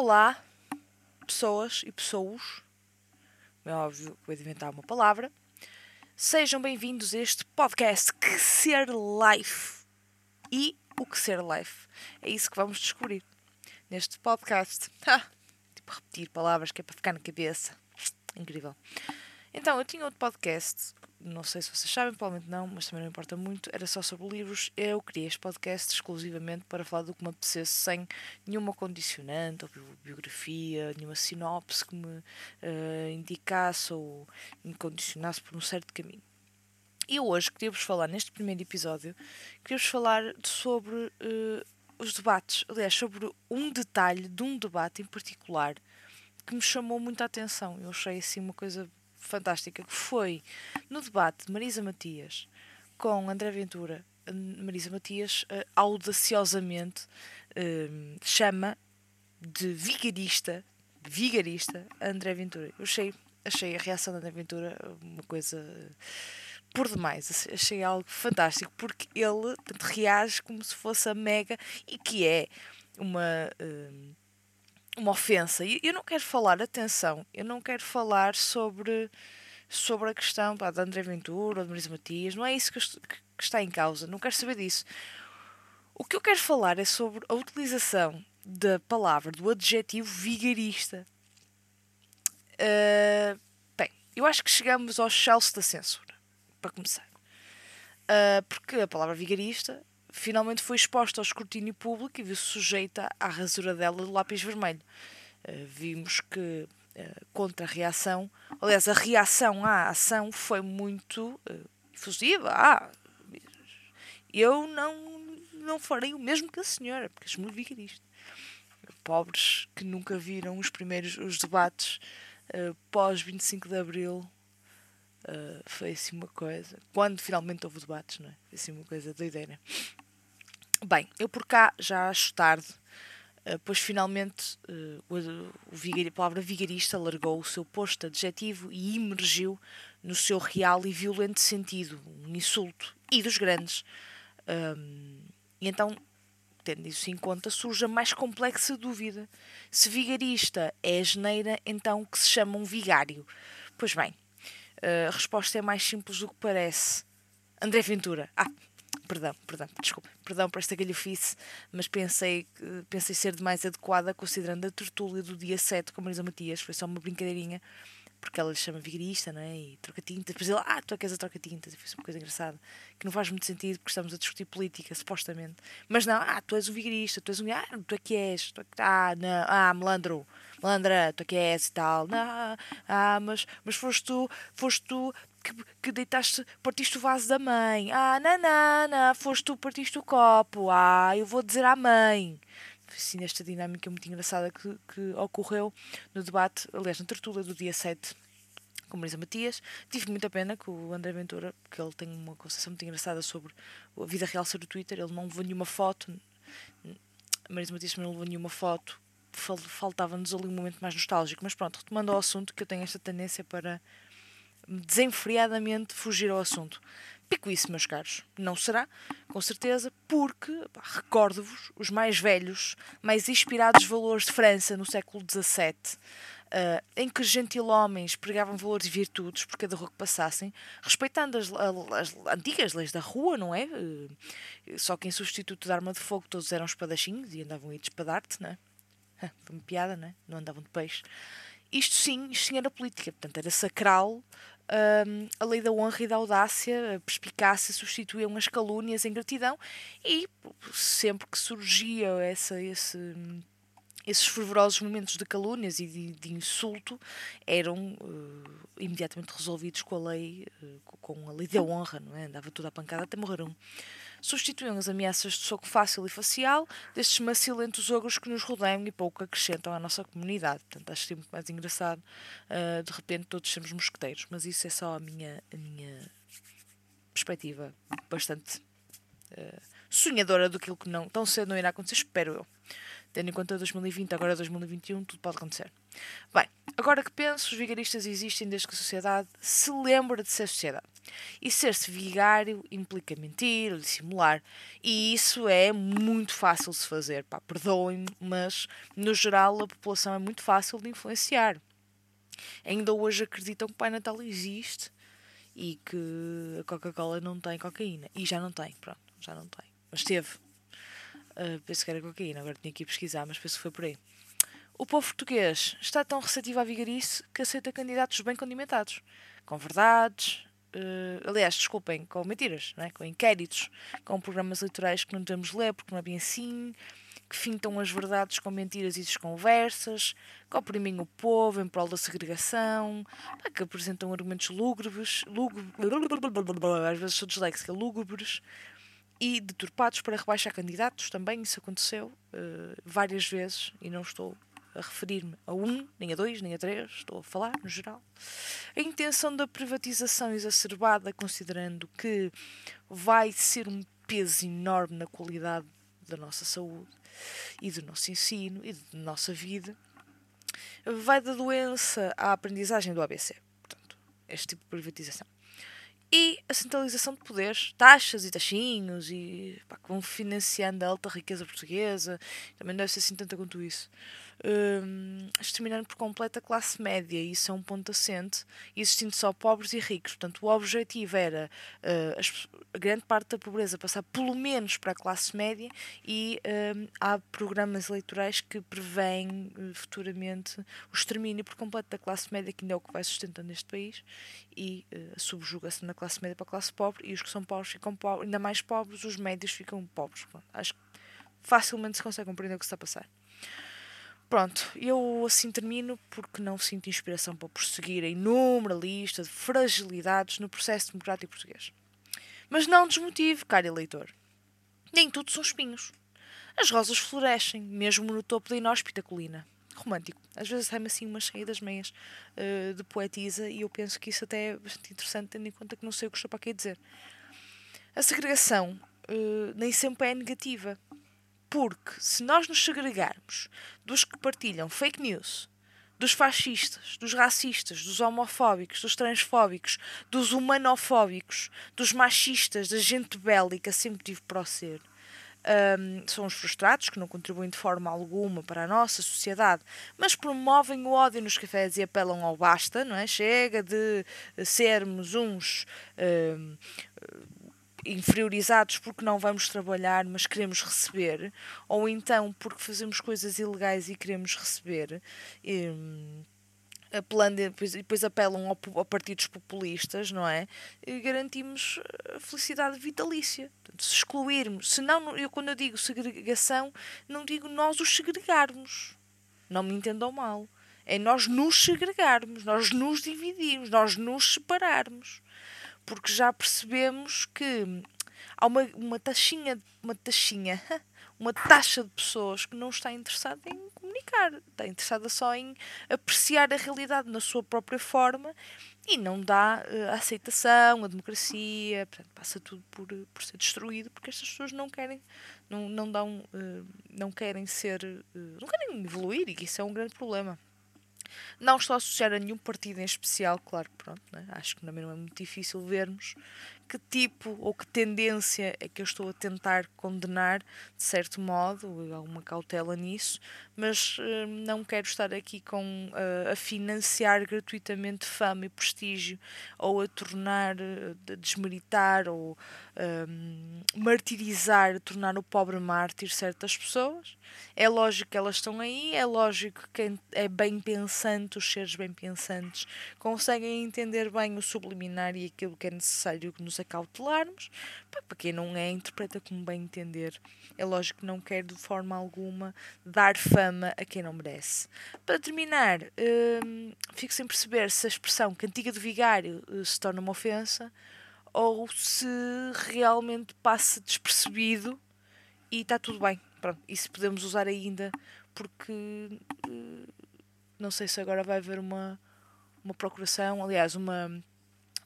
Olá, pessoas e pessoas. É óbvio vou inventar uma palavra. Sejam bem-vindos a este podcast Que Ser Life. E o que ser life? É isso que vamos descobrir neste podcast. Ah, tipo, repetir palavras que é para ficar na cabeça. Incrível. Então, eu tinha outro podcast não sei se vocês sabem, provavelmente não, mas também não importa muito, era só sobre livros. Eu criei este podcast exclusivamente para falar do que me apetecesse, sem nenhuma condicionante ou biografia, nenhuma sinopse que me uh, indicasse ou me condicionasse por um certo caminho. E hoje queria-vos falar, neste primeiro episódio, queria-vos falar sobre uh, os debates, aliás, sobre um detalhe de um debate em particular que me chamou muita atenção. Eu achei assim uma coisa fantástica que foi no debate de Marisa Matias com André Ventura. Marisa Matias uh, audaciosamente uh, chama de vigarista, vigarista André Ventura. Eu achei, achei a reação de André Ventura uma coisa por demais. Achei algo fantástico porque ele reage como se fosse a Mega e que é uma. Uh, uma ofensa. E eu não quero falar, atenção, eu não quero falar sobre, sobre a questão pá, de André Ventura ou de Marisa Matias, não é isso que, que, está em causa, não quero saber disso. O que eu quero falar é sobre a utilização da palavra, do adjetivo vigarista. Uh, bem, eu acho que chegamos ao chalço da censura, para começar. Uh, porque a palavra vigarista finalmente foi exposta ao escrutínio público e viu-se sujeita à rasura dela de lápis vermelho. Uh, vimos que uh, contra a reação, aliás, a reação à ação foi muito uh, efusiva. Ah, eu não, não farei o mesmo que a senhora, porque muito vigarista. Pobres que nunca viram os primeiros os debates uh, pós 25 de Abril. Foi assim uma coisa. Quando finalmente houve debates, não é? Foi assim uma coisa doideira. Bem, eu por cá já acho tarde, uh, pois finalmente uh, o, o a palavra vigarista largou o seu posto adjetivo e emergiu no seu real e violento sentido, um insulto, e dos grandes. Um, e então, tendo isso em conta, surge a mais complexa dúvida. Se vigarista é a geneira, então que se chama um vigário? Pois bem, a resposta é mais simples do que parece. André Ventura. Ah, Perdão, perdão, desculpa. Perdão por esta galhofice, mas pensei, pensei ser demais adequada considerando a tertúlia do dia 7 com Marisa Matias. Foi só uma brincadeirinha, porque ela lhe chama vigarista, não é? E troca tinta. Depois ele, ah, tu é que és a troca tintas. Foi uma coisa engraçada, que não faz muito sentido porque estamos a discutir política, supostamente. Mas não, ah, tu és um vigarista, tu és um. Ah, tu é que és. Tu é que... Ah, não, ah, melandro. Melandra, tu é que és e tal. Não, ah, mas, mas foste tu, foste tu que, que deitaste, partiste o vaso da mãe. Ah, nanana, foste tu, partiste o copo. Ah, eu vou dizer à mãe. Assim, esta dinâmica muito engraçada que, que ocorreu no debate, aliás, na tertúlia do dia 7 com Marisa Matias. Tive muita pena que o André Ventura, que ele tem uma concepção muito engraçada sobre a vida real ser o Twitter, ele não levou nenhuma foto. Marisa Matias não levou nenhuma foto. Faltava-nos ali um momento mais nostálgico. Mas pronto, retomando ao assunto, que eu tenho esta tendência para desenfreadamente fugir ao assunto. Pico isso, meus caros. Não será, com certeza, porque, recordo-vos, os mais velhos, mais inspirados valores de França no século XVII, uh, em que gentilhomens pregavam valores e virtudes por cada rua que passassem, respeitando as, as, as antigas leis da rua, não é? Uh, só que em substituto de arma de fogo todos eram espadachinhos e andavam aí de espadarte, não é? Foi uma piada, não é? Não andavam de peixe. Isto sim, isto sim era política, portanto era sacral um, a lei da honra e da audácia, a perspicácia substituíam as calúnias em gratidão e sempre que surgia essa, esse, esses fervorosos momentos de calúnias e de, de insulto eram uh, imediatamente resolvidos com a lei, uh, com a lei da honra, não é? Andava tudo à pancada até morrer um substituíam as ameaças de soco fácil e facial destes macilentos ogros que nos rodeiam e pouco acrescentam à nossa comunidade. Portanto, acho sempre mais engraçado uh, de repente todos sermos mosqueteiros, mas isso é só a minha, a minha perspectiva bastante uh, sonhadora do que não tão cedo não irá acontecer, espero eu. Tendo em conta 2020, agora 2021, tudo pode acontecer. Bem, Agora que penso, os vigaristas existem desde que a sociedade se lembra de ser sociedade. E ser-se vigário implica mentir dissimular. E isso é muito fácil de se fazer. Perdoem-me, mas no geral a população é muito fácil de influenciar. Ainda hoje acreditam que o Pai Natal existe e que a Coca-Cola não tem cocaína. E já não tem, pronto, já não tem. Mas teve. Uh, penso que era cocaína, agora tinha que ir pesquisar, mas penso que foi por aí. O povo português está tão receptivo à vigarice que aceita candidatos bem condimentados, com verdades, uh, aliás, desculpem, com mentiras, é? com inquéritos, com programas eleitorais que não devemos ler porque não é bem assim, que fintam as verdades com mentiras e desconversas, que oprimem o povo em prol da segregação, que apresentam argumentos lúgubres, lúgubres às vezes sou disléxica, lúgubres, e deturpados para rebaixar candidatos, também isso aconteceu uh, várias vezes, e não estou a referir-me a um, nem a dois, nem a três, estou a falar no geral. A intenção da privatização exacerbada, considerando que vai ser um peso enorme na qualidade da nossa saúde e do nosso ensino e da nossa vida, vai da doença à aprendizagem do ABC. Portanto, este tipo de privatização. E a centralização de poderes, taxas e taxinhos, e pá, que vão financiando a alta riqueza portuguesa, também não deve ser assim tanta quanto isso um, exterminando por completo a classe média, e isso é um ponto assente, existindo só pobres e ricos. Portanto, o objetivo era uh, as, a grande parte da pobreza passar pelo menos para a classe média, e um, há programas eleitorais que prevêem uh, futuramente o extermínio por completo da classe média, que ainda é o que vai sustentando este país, e uh, a subjugação da classe média para a classe pobre, e os que são pobres ficam pobres, ainda mais pobres, os médios ficam pobres. Bom, acho que facilmente se consegue compreender o que está a passar. Pronto, eu assim termino porque não sinto inspiração para prosseguir a inúmera lista de fragilidades no processo democrático português. Mas não desmotive, caro eleitor. Nem tudo são espinhos. As rosas florescem, mesmo no topo da inóspita colina. Romântico. Às vezes sai-me assim umas saídas meias uh, de poetisa e eu penso que isso até é bastante interessante, tendo em conta que não sei o que estou para aqui dizer. A segregação uh, nem sempre é negativa. Porque se nós nos segregarmos dos que partilham fake news, dos fascistas, dos racistas, dos homofóbicos, dos transfóbicos, dos humanofóbicos, dos machistas, da gente bélica, sempre tive para o ser. Um, são os frustrados que não contribuem de forma alguma para a nossa sociedade, mas promovem o ódio nos cafés e apelam ao basta, não é? Chega de sermos uns um, inferiorizados porque não vamos trabalhar, mas queremos receber, ou então porque fazemos coisas ilegais e queremos receber. E, apelando, depois, depois apelam a, partidos populistas, não é? E garantimos a felicidade vitalícia. Portanto, se excluirmos, se não, eu quando eu digo segregação, não digo nós os segregarmos. Não me entendam mal. É nós nos segregarmos, nós nos dividirmos, nós nos separarmos porque já percebemos que há uma, uma taxinha, uma taxinha, uma taxa de pessoas que não está interessada em comunicar, está interessada só em apreciar a realidade na sua própria forma e não dá uh, a aceitação, a democracia, portanto, passa tudo por, por ser destruído porque estas pessoas não querem, não, não dão, uh, não querem ser, não querem evoluir e isso é um grande problema. Não estou a associar a nenhum partido em especial, claro pronto, né? acho que também não é muito difícil vermos que tipo ou que tendência é que eu estou a tentar condenar, de certo modo, alguma cautela nisso, mas uh, não quero estar aqui com uh, a financiar gratuitamente fama e prestígio ou a tornar, uh, desmeritar ou martirizar, tornar o pobre mártir certas pessoas. É lógico que elas estão aí, é lógico que quem é bem pensante, os seres bem pensantes, conseguem entender bem o subliminar e aquilo que é necessário que nos acautelarmos. Para quem não é, interpreta como bem entender. É lógico que não quero de forma alguma dar fama a quem não merece. Para terminar, hum, fico sem perceber se a expressão cantiga do vigário eh, se torna uma ofensa ou se realmente passa despercebido e está tudo bem. Pronto, isso podemos usar ainda porque uh, não sei se agora vai haver uma, uma procuração, aliás, uma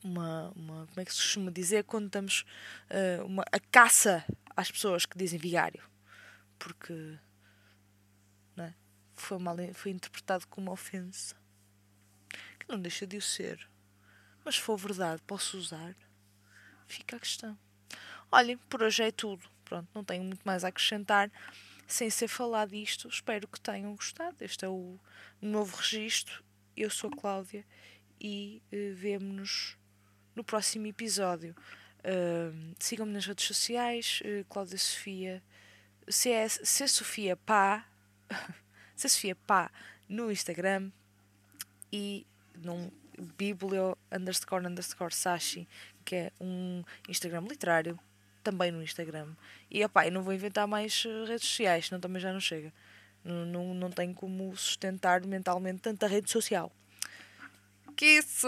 uma, uma como é que se costuma dizer quando estamos uh, uma, a caça às pessoas que dizem vigário porque é? foi, mal, foi interpretado como ofensa que não deixa de o ser. Mas se for verdade, posso usar? Fica a questão. Olhem, por hoje é tudo. Pronto, não tenho muito mais a acrescentar sem ser falar disto. Espero que tenham gostado. Este é o novo registro. Eu sou a Cláudia e uh, vemo-nos no próximo episódio. Uh, Sigam-me nas redes sociais, uh, Cláudia Sofia, CS, C Sofia Pá, C Sofia Pá no Instagram e num biblio underscore underscore sashi, que é um Instagram literário, também no Instagram. E opá, eu não vou inventar mais eh, redes sociais, senão também já não chega. Não, não, não tenho como sustentar mentalmente tanta rede social. Kisses!